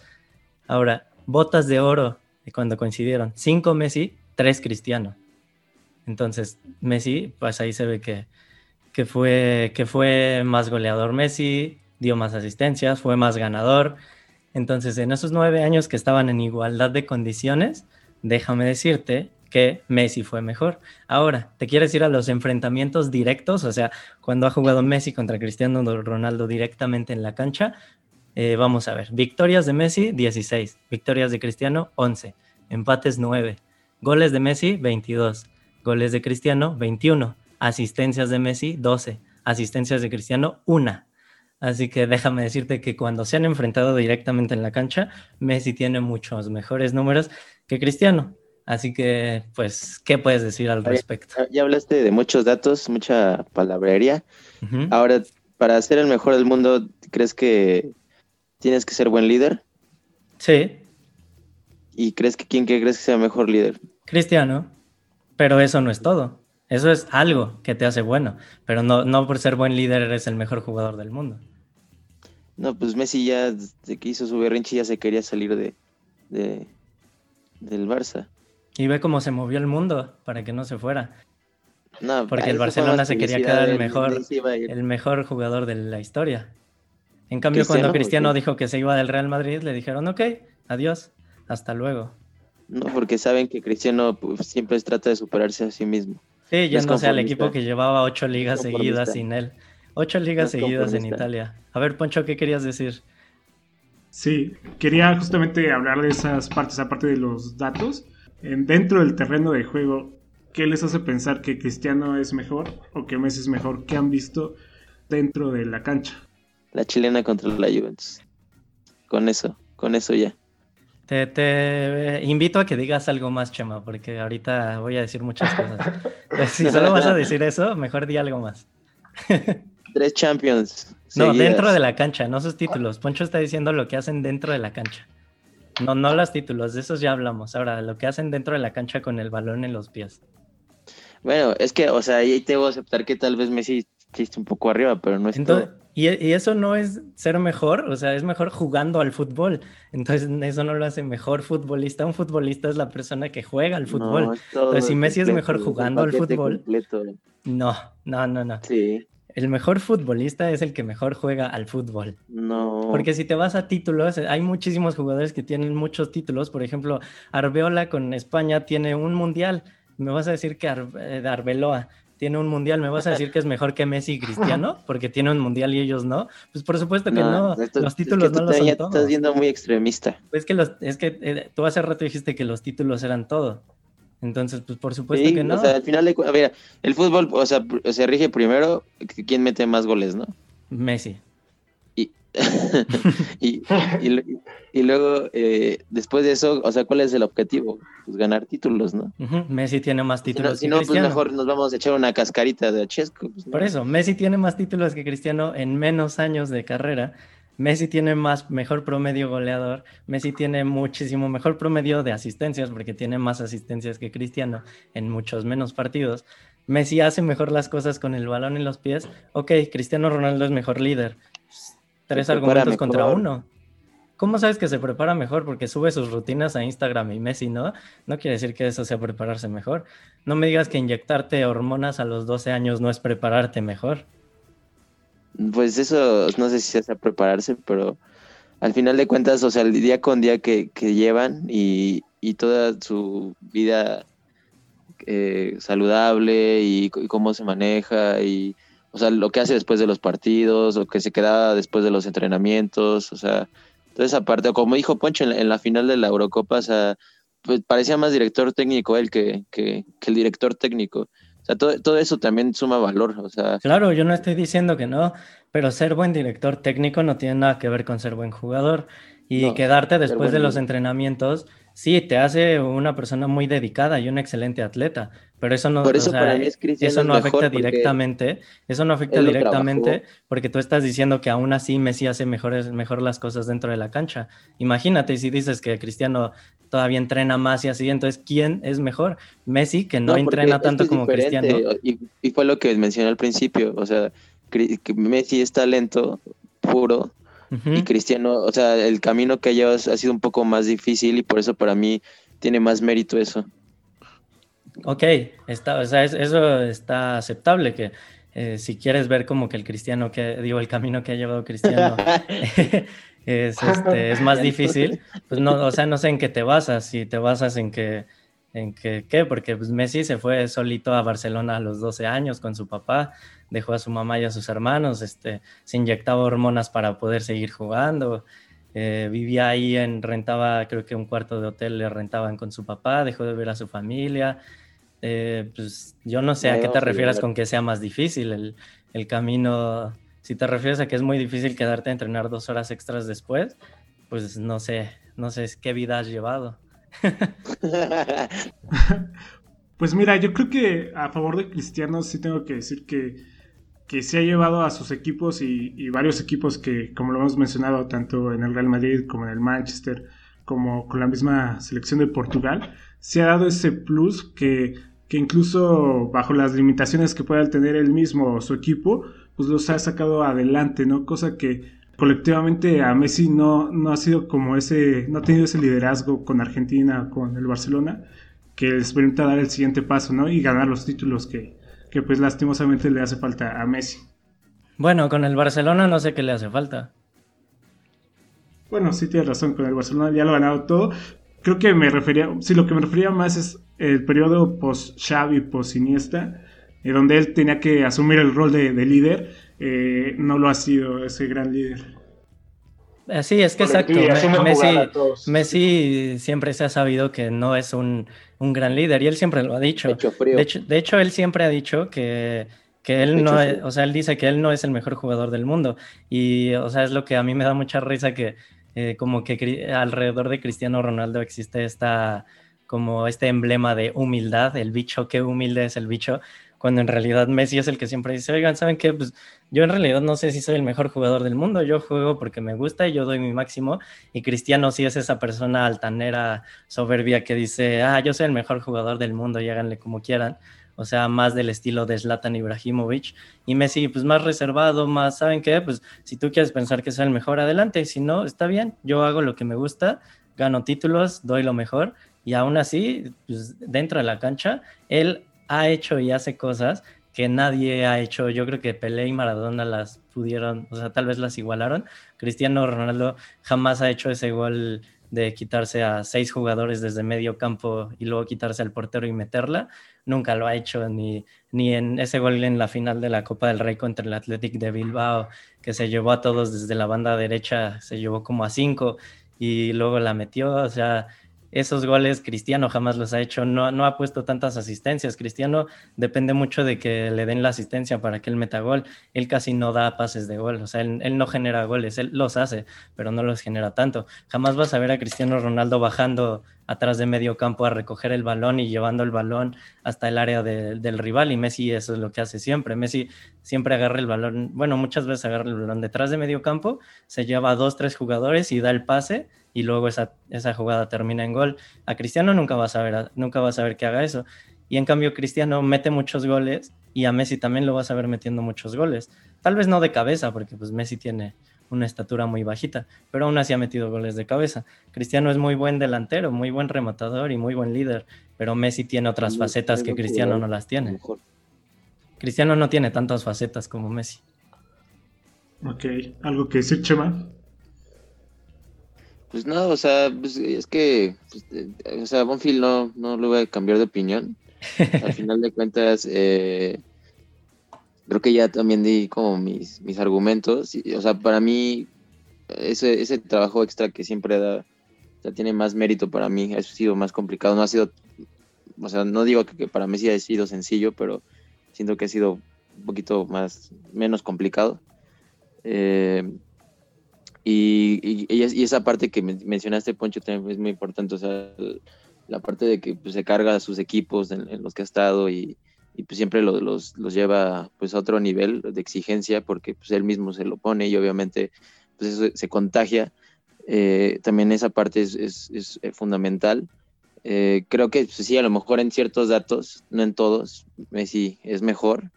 Ahora, botas de oro, de cuando coincidieron, cinco Messi, tres Cristiano. Entonces, Messi, pues ahí se ve que, fue más goleador Messi, dio más asistencias, fue más ganador. Entonces, en esos nueve años que estaban en igualdad de condiciones, déjame decirte que Messi fue mejor. Ahora, ¿te quieres ir a los enfrentamientos directos? O sea, cuando ha jugado Messi contra Cristiano Ronaldo directamente en la cancha, eh, vamos a ver. Victorias de Messi, 16. Victorias de Cristiano, 11. Empates, 9. Goles de Messi, 22. Goles de Cristiano, 21. Asistencias de Messi, 12. Asistencias de Cristiano, 1. Así que déjame decirte que cuando se han enfrentado directamente en la cancha, Messi tiene muchos mejores números que Cristiano. Así que, pues, ¿qué puedes decir al respecto? Ya hablaste de muchos datos, mucha palabrería. Ahora, para ser el mejor del mundo, ¿crees que tienes que ser buen líder? Sí, ¿Y crees que quién que crees que sea mejor líder? Cristiano, pero eso no es todo. Eso es algo que te hace bueno, pero no, no por ser buen líder eres el mejor jugador del mundo. No, pues Messi ya desde que hizo su berrinche ya se quería salir de, de del Barça. Y ve cómo se movió el mundo para que no se fuera. No, Porque el Barcelona se quería quedar el mejor-. El mejor jugador de la historia. En cambio, Cristiano, cuando ¿por Cristiano dijo que se iba del Real Madrid, le dijeron, ok, adiós, hasta luego. No, porque saben que Cristiano pues, siempre trata de superarse a sí mismo. Sí, es yéndose al conformista. equipo que llevaba ocho ligas seguidas sin él. Ocho ligas seguidas en. Italia. A ver, Poncho, ¿qué querías decir? Sí, quería justamente hablar de esas partes, aparte de los datos. En- dentro del terreno de juego, ¿qué les hace pensar que Cristiano es mejor o que Messi es mejor? ¿Qué han visto dentro de la cancha. La chilena contra la Juventus. Con eso, con eso ya. Te, te, invito a que digas algo más, Chema, porque ahorita voy a decir muchas cosas. si solo vas a decir eso, mejor di algo más. Tres Champions. No, dentro de la cancha, no sus títulos. Poncho está diciendo lo que hacen dentro de la cancha. No, no los títulos, de esos ya hablamos. Ahora, lo que hacen dentro de la cancha con el balón en los pies. Bueno, es que, o sea, ahí te voy a aceptar que tal vez Messi chiste un poco arriba, pero no es todo. Y, y, eso no es ser mejor, o sea, es mejor jugando al fútbol. Entonces, eso no lo hace mejor futbolista. Un futbolista es la persona que juega al fútbol. Entonces, si Messi es mejor jugando al fútbol. No, no, no, no. Sí. El mejor futbolista es el que mejor juega al fútbol. No. Porque si te vas a títulos, hay muchísimos jugadores que tienen muchos títulos. Por ejemplo, Arbeola con España tiene un mundial. Me vas a decir que eh, Arbeloa tiene un mundial, ¿me vas a decir que es mejor que Messi y Cristiano? <laughs> Porque tiene un mundial y ellos no. Pues por supuesto que no. los títulos no lo son todo. Estás viendo muy extremista. Es que, los, es que eh, tú hace rato dijiste que los títulos eran todo. Entonces, pues por supuesto que no. O sea, al final, de, a ver, el fútbol, o sea, se rige primero quién mete más goles, ¿no? Messi. <laughs> Y, y, luego, eh, después de eso, o sea, ¿cuál es el objetivo? Pues ganar títulos, ¿no? Messi tiene más títulos si no, que si no, pues mejor nos vamos a echar una cascarita de Chesco. Pues, Por eso, Messi tiene más títulos que Cristiano en menos años de carrera Messi tiene más mejor promedio goleador, Messi tiene muchísimo mejor promedio de asistencias porque tiene más asistencias que Cristiano en muchos menos partidos. Messi hace mejor las cosas con el balón en los pies. Ok, Cristiano Ronaldo es mejor líder. Tres argumentos contra uno. ¿Cómo sabes que se prepara mejor? Porque sube sus rutinas a Instagram y Messi no. No quiere decir que eso sea prepararse mejor. No me digas que inyectarte hormonas a los 12 años no es prepararte mejor. Pues eso, no sé si es a prepararse, pero al final de cuentas, o sea, el día con día que, llevan y, toda su vida eh, saludable y, cómo se maneja y, o sea, lo que hace después de los partidos o que se queda después de los entrenamientos, o sea, toda esa parte, como dijo Poncho en la, final de la Eurocopa, o sea, pues parecía más director técnico él que, que el director técnico. O sea, todo, eso también suma valor. O sea, claro, yo no estoy diciendo que no, pero ser buen director técnico no tiene nada que ver con ser buen jugador. Y quedarte después de los entrenamientos, sí, te hace una persona muy dedicada y un excelente atleta, pero eso no, eso, eso no afecta directamente, eso no afecta directamente porque tú estás diciendo que aún así Messi hace mejores, mejor las cosas dentro de la cancha. Imagínate si dices que Cristiano todavía entrena más y así, entonces ¿quién es mejor? Messi, que no, entrena tanto como Cristiano. Y, y, fue lo que mencioné al principio, o sea, Messi es talento puro y Cristiano, o sea, el camino que llevas ha sido un poco más difícil y por eso para mí tiene más mérito eso. Ok, está, o sea, eso está aceptable, que eh, si quieres ver como que el cristiano, que digo, el camino que ha llevado Cristiano <laughs> <laughs> es, este, es más difícil, pues no, o sea, no sé en qué te basas, si te basas en que, en que, ¿qué? Porque pues, Messi se fue solito a Barcelona a los 12 años con su papá, dejó a su mamá y a sus hermanos, este, se inyectaba hormonas para poder seguir jugando, eh, vivía ahí, en, rentaba, creo que un cuarto de hotel le rentaban con su papá, dejó de ver a su familia. Eh, pues yo no sé a qué te refieres con que sea más difícil el, el, camino. Si te refieres a que es muy difícil quedarte a entrenar dos horas extras después, pues no sé, no sé qué vida has llevado. <laughs> pues mira, yo creo que a favor de Cristiano sí tengo que decir que que se ha llevado a sus equipos y, varios equipos que, como lo hemos mencionado, tanto en el Real Madrid como en el Manchester, como con la misma selección de Portugal, se ha dado ese plus que, que incluso bajo las limitaciones que pueda tener él mismo o su equipo, pues los ha sacado adelante, ¿no? Cosa que colectivamente a Messi no, no ha sido como ese, no ha tenido ese liderazgo con Argentina, con el Barcelona, que les permita dar el siguiente paso, ¿no? Y ganar los títulos que, que pues lastimosamente le hace falta a Messi. Bueno, con el Barcelona no sé qué le hace falta. Bueno, sí tienes razón, con el Barcelona ya lo ha ganado todo. Creo que me refería, sí, lo que me refería más es el periodo post-Xavi, post-Iniesta, eh, donde él tenía que asumir el rol de, líder. Eh, no lo ha sido ese gran líder. Eh, sí, es que exacto. Messi, Messi, siempre se ha sabido que no es un, un gran líder y él siempre lo ha dicho. De hecho, de hecho, él siempre ha dicho que, que él no, o sea, él dice que él no es el mejor jugador del mundo y, o sea, es lo que a mí me da mucha risa que eh, como que alrededor de Cristiano Ronaldo existe esta, como este emblema de humildad, el bicho, qué humilde es el bicho, cuando en realidad Messi es el que siempre dice, oigan, ¿saben qué? Pues yo en realidad no sé si soy el mejor jugador del mundo, yo juego porque me gusta y yo doy mi máximo, y Cristiano sí es esa persona altanera, soberbia que dice, ah, yo soy el mejor jugador del mundo y háganle como quieran o sea, más del estilo de Zlatan Ibrahimovic. Y Messi, pues más reservado, más, ¿saben qué? Pues si tú quieres pensar que es el mejor, adelante. Si no, está bien, yo hago lo que me gusta, gano títulos, doy lo mejor. Y aún así, pues dentro de la cancha, él ha hecho y hace cosas que nadie ha hecho. Yo creo que Pelé y Maradona las pudieron, o sea, tal vez las igualaron. Cristiano Ronaldo jamás ha hecho ese gol de quitarse a seis jugadores desde medio campo y luego quitarse al portero y meterla nunca lo ha hecho, ni, ni en ese gol en la final de la Copa del Rey contra el Athletic de Bilbao, que se llevó a todos desde la banda derecha, se llevó como a cinco y luego la metió, o sea, esos goles Cristiano jamás los ha hecho, no, no ha puesto tantas asistencias. Cristiano depende mucho de que le den la asistencia para que él meta gol. Él casi no da pases de gol, o sea, él, no genera goles, él los hace, pero no los genera tanto. Jamás vas a ver a Cristiano Ronaldo bajando atrás de medio campo a recoger el balón y llevando el balón hasta el área del rival y Messi eso es lo que hace siempre. Messi siempre agarra el balón, bueno, muchas veces agarra el balón detrás de medio campo, se lleva a dos, tres jugadores y da el pase y luego esa, esa jugada termina en gol. A Cristiano nunca vas a ver, nunca vas a ver que haga eso. Y en cambio Cristiano mete muchos goles y a Messi también lo vas a ver metiendo muchos goles. Tal vez no de cabeza, porque pues Messi tiene una estatura muy bajita, pero aún así ha metido goles de cabeza. Cristiano es muy buen delantero, muy buen rematador y muy buen líder, pero Messi tiene otras facetas que Cristiano no las tiene. Cristiano no tiene tantas facetas como Messi. Ok, ¿algo que decir, Chema? Pues no, o sea, pues, es que, pues, eh, o sea, Bonfield no, no lo voy a cambiar de opinión. Al <laughs> final de cuentas, eh, creo que ya también di como mis, mis argumentos. o sea, para mí, ese, ese trabajo extra que siempre da, ya tiene más mérito para mí. Ha sido más complicado. No ha sido, o sea, no digo que, para mí sí ha sido sencillo, pero siento que ha sido un poquito más, menos complicado. Eh, y, esa parte que mencionaste, Poncho, también es muy importante. O sea, la parte de que pues, se carga a sus equipos en, los que ha estado y, pues siempre los, lleva pues a otro nivel de exigencia porque pues él mismo se lo pone y obviamente pues se contagia. Eh, también esa parte es, eh, fundamental. Eh, creo que sí, a lo mejor en ciertos datos, no en todos, Messi es mejor,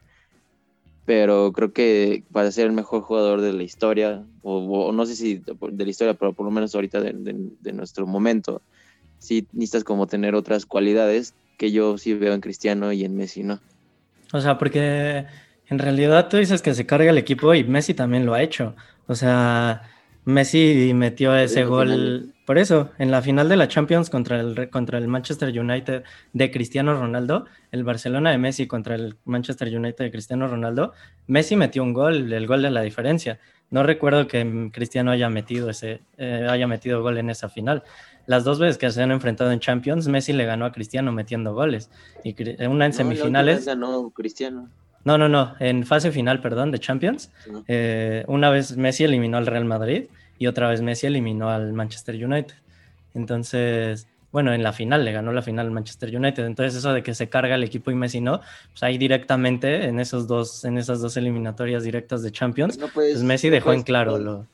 pero creo que para ser el mejor jugador de la historia, o, no sé si de la historia, pero por lo menos ahorita de, nuestro momento, sí necesitas como tener otras cualidades que yo sí veo en Cristiano y en Messi, ¿no? O sea, porque en realidad tú dices que se carga el equipo y Messi también lo ha hecho. O sea, Messi metió ese gol, por eso, en la final de la Champions contra el, contra el Manchester United de Cristiano Ronaldo, el Barcelona de Messi contra el Manchester United de Cristiano Ronaldo, Messi metió un gol, el gol de la diferencia. No recuerdo que Cristiano haya metido, ese, eh, haya metido gol en esa final. Las dos veces que se han enfrentado en Champions, Messi le ganó a Cristiano metiendo goles. Y una en semifinales. ganó Cristiano. No, no, no, en fase final, perdón, de Champions. Eh, una vez Messi eliminó al Real Madrid y otra vez Messi eliminó al Manchester United. Entonces, bueno, en la final le ganó la final al Manchester United. Entonces, eso de que se carga el equipo y Messi no, pues ahí directamente en esos dos, en esas dos eliminatorias directas de Champions, pues Messi dejó en claro lo,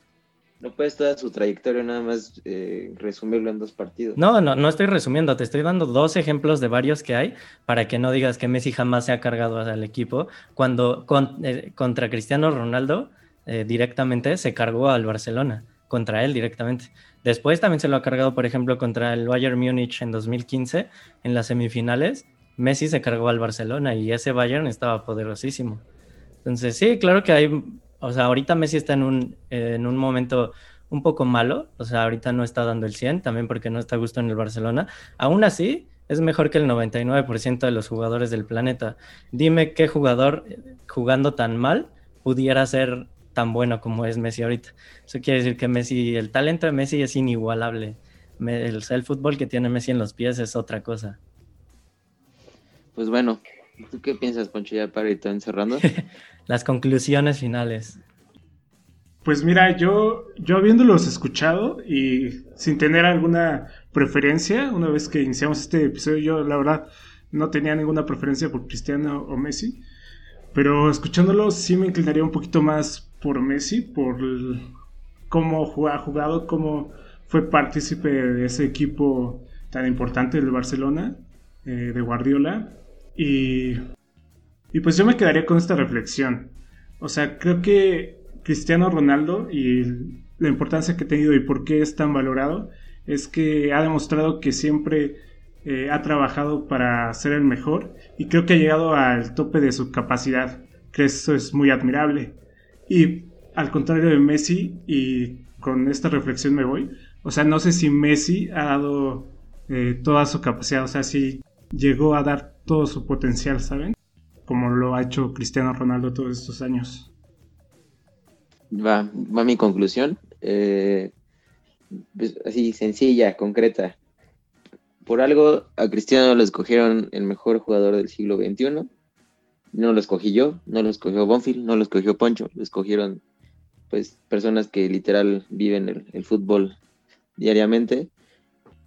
no puedes toda su trayectoria nada más eh, resumirlo en dos partidos. No, no, no estoy resumiendo, te estoy dando dos ejemplos de varios que hay para que no digas que Messi jamás se ha cargado al equipo. Cuando eh, contra Cristiano Ronaldo eh, directamente se cargó al Barcelona, contra él directamente. Después también se lo ha cargado, por ejemplo, contra el Bayern Múnich en 2015, en las semifinales. Messi se cargó al Barcelona y ese Bayern estaba poderosísimo. Entonces, sí, claro que hay o sea, ahorita Messi está en un, en un momento un poco malo, o sea, ahorita no está dando el 100, también porque no está a gusto en el Barcelona. Aún así, es mejor que el 99% de los jugadores del planeta. Dime qué jugador jugando tan mal pudiera ser tan bueno como es Messi ahorita. Eso quiere decir que Messi, el talento de Messi es inigualable. El, el fútbol que tiene Messi en los pies es otra cosa. Pues bueno, ¿Tú qué piensas, Poncho, ya para ir encerrando? <laughs> Las conclusiones finales. Pues mira, yo, yo habiéndolos escuchado y sin tener alguna preferencia, una vez que iniciamos este episodio, yo la verdad no tenía ninguna preferencia por Cristiano o Messi, pero escuchándolos sí me inclinaría un poquito más por Messi, por cómo ha jugado, cómo fue partícipe de ese equipo tan importante del Barcelona, eh, de Guardiola. Y, y pues yo me quedaría con esta reflexión. O sea, creo que Cristiano Ronaldo y la importancia que ha tenido y por qué es tan valorado es que ha demostrado que siempre eh, ha trabajado para ser el mejor y creo que ha llegado al tope de su capacidad, que eso es muy admirable. Y al contrario de Messi, y con esta reflexión me voy, o sea, no sé si Messi ha dado eh, toda su capacidad, o sea, si llegó a dar todo su potencial, ¿saben? Como lo ha hecho Cristiano Ronaldo todos estos años. Va, va mi conclusión. Eh, pues, así, sencilla, concreta. Por algo a Cristiano lo escogieron el mejor jugador del siglo XXI. No lo escogí yo, no lo escogió Bonfield, no lo escogió Poncho, lo escogieron pues personas que literal viven el, fútbol diariamente.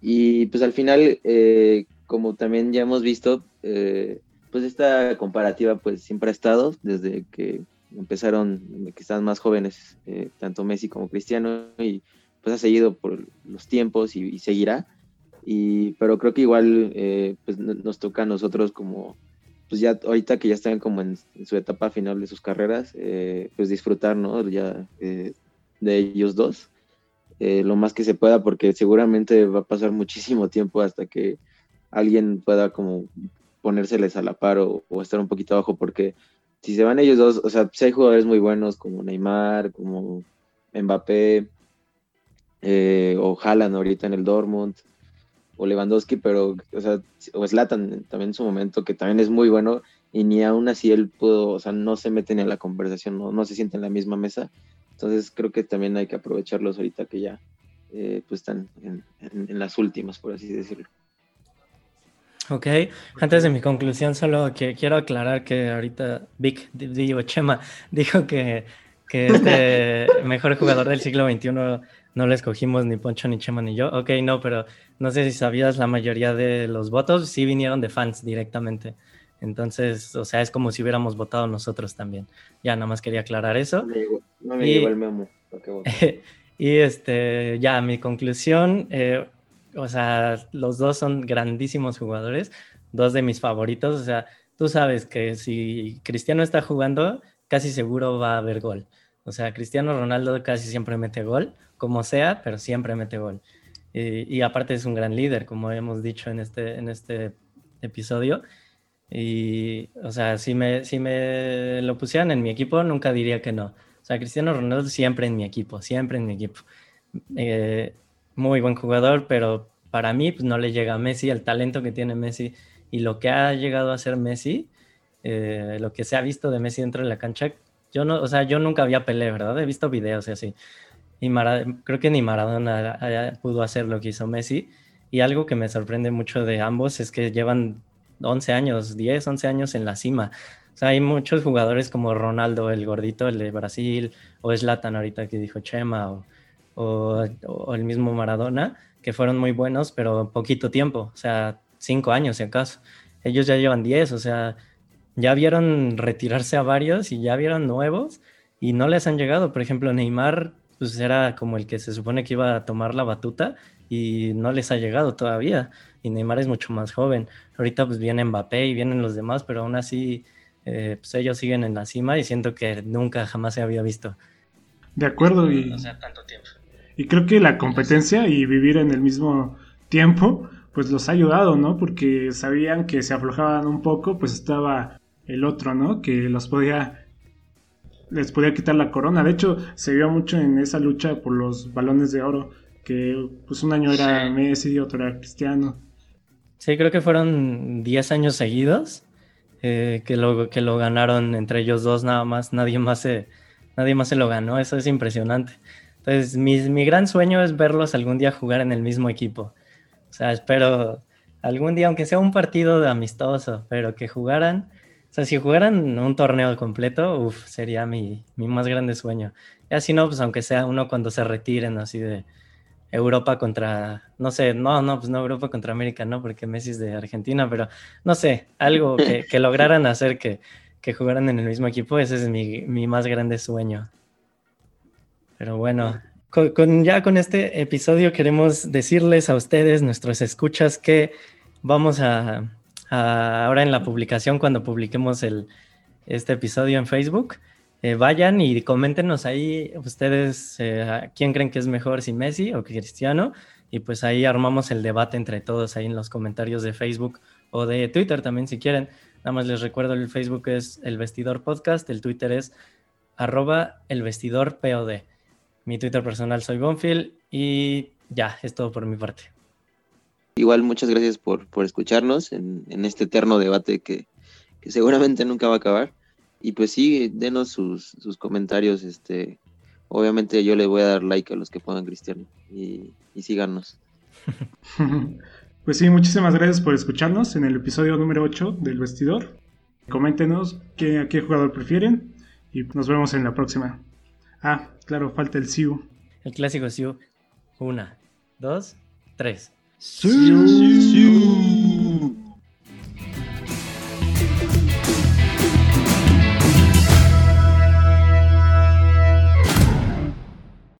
Y pues al final, eh, como también ya hemos visto, eh, pues esta comparativa pues siempre ha estado desde que empezaron, que están más jóvenes, eh, tanto Messi como Cristiano, y pues ha seguido por los tiempos y, seguirá. Y, pero creo que igual pues nos toca a nosotros como pues ya ahorita que ya están como en, su etapa final de sus carreras, eh, pues disfrutar, ¿no? Ya eh, de ellos dos, eh, lo más que se pueda, porque seguramente va a pasar muchísimo tiempo hasta que alguien pueda como ponérseles a la par o, estar un poquito abajo, porque si se van ellos dos, o sea, si hay jugadores muy buenos como Neymar, como Mbappé, o Haaland ahorita en el Dortmund, o Lewandowski, pero, o sea, o Zlatan también en su momento, que también es muy bueno, y ni aún así él pudo, o sea, no se meten en la conversación, no, no se siente en la misma mesa. Entonces creo que también hay que aprovecharlos ahorita que ya eh, pues están en, las últimas, por así decirlo. Ok, antes de mi conclusión, solo que quiero aclarar que ahorita Vic, digo Chema, dijo que, que <laughs> este mejor jugador del siglo XXI no lo escogimos ni Poncho, ni Chema, ni yo. Ok, no, pero no sé si sabías, la mayoría de los votos sí vinieron de fans directamente. Entonces, o sea, es como si hubiéramos votado nosotros también. Ya, nada más quería aclarar eso. No me y, el memo. <laughs> y este, ya, mi conclusión, eh, o sea, los dos son grandísimos jugadores, dos de mis favoritos. O sea, tú sabes que si Cristiano está jugando, casi seguro va a haber gol. O sea, Cristiano Ronaldo casi siempre mete gol como sea, pero siempre mete gol. Y, aparte es un gran líder, como hemos dicho en este, en este episodio. Y, o sea, si me, si me lo pusieran en mi equipo, nunca diría que no. O sea, Cristiano Ronaldo siempre en mi equipo, siempre en mi equipo. Eh, muy buen jugador, pero para mí pues, no le llega a Messi el talento que tiene Messi y lo que ha llegado a ser Messi, eh, lo que se ha visto de Messi dentro de la cancha. Yo no, o sea, yo nunca había pelea, ¿verdad? He visto videos y así. Y creo que ni Maradona pudo hacer lo que hizo Messi. Y algo que me sorprende mucho de ambos es que llevan 11 años, 10, 11 años en la cima. O sea, hay muchos jugadores como Ronaldo, el gordito, el de Brasil, o Zlatan ahorita que dijo Chema, o, o, el mismo Maradona, que fueron muy buenos, pero poquito tiempo, o sea, 5 años si acaso. Ellos ya llevan 10, o sea, ya vieron retirarse a varios y ya vieron nuevos y no les han llegado. Por ejemplo, Neymar pues era como el que se supone que iba a tomar la batuta y no les ha llegado todavía. Y Neymar es mucho más joven. Ahorita pues viene Mbappé y vienen los demás, pero aún así eh, pues ellos siguen en la cima y siento que nunca jamás se había visto. De acuerdo y... tanto tiempo. Y creo que la competencia y vivir en el mismo tiempo pues los ha ayudado, ¿no? Porque sabían que se aflojaban un poco, pues estaba el otro, ¿no? Que los podía les podía quitar la corona. De hecho, se vio mucho en esa lucha por los balones de oro, que pues un año era Messi, otro era Cristiano. Sí, creo que fueron 10 años seguidos eh, que, lo, que lo ganaron entre ellos dos nada más, nadie más se, nadie más se lo ganó, eso es impresionante. Entonces, mi, mi gran sueño es verlos algún día jugar en el mismo equipo. O sea, espero, algún día, aunque sea un partido de amistoso, pero que jugaran, sea, si jugaran un torneo completo, uff, sería mi, mi, más grande sueño. Y así no, pues aunque sea uno cuando se retiren, así de Europa contra, no sé, no, no, pues no Europa contra América, no, porque Messi es de Argentina, pero no sé, algo que, <laughs> que lograran hacer que, que, jugaran en el mismo equipo, ese es mi, mi más grande sueño. Pero bueno, con, ya con este episodio queremos decirles a ustedes, nuestros escuchas, que vamos a, ahora en la publicación, cuando publiquemos el, este episodio en Facebook, eh, vayan y coméntenos ahí ustedes eh, quién creen que es mejor, si Messi o Cristiano, y pues ahí armamos el debate entre todos ahí en los comentarios de Facebook o de Twitter también si quieren. Nada más les recuerdo, el Facebook es El Vestidor Podcast, el Twitter es arroba el vestidor POD. Mi Twitter personal soy Bonfield y ya, es todo por mi parte. Igual muchas gracias por, por escucharnos en, en, este eterno debate que, que, seguramente nunca va a acabar. Y pues sí, denos sus, sus, comentarios. Este, obviamente yo le voy a dar like a los que pongan cristiano y, y síganos. <laughs> pues sí, muchísimas gracias por escucharnos en el episodio número 8 del vestidor. Coméntenos qué, a qué jugador prefieren y nos vemos en la próxima. Ah, claro, falta el Siu. El clásico Siu. Una, dos, tres. Siu. Siu.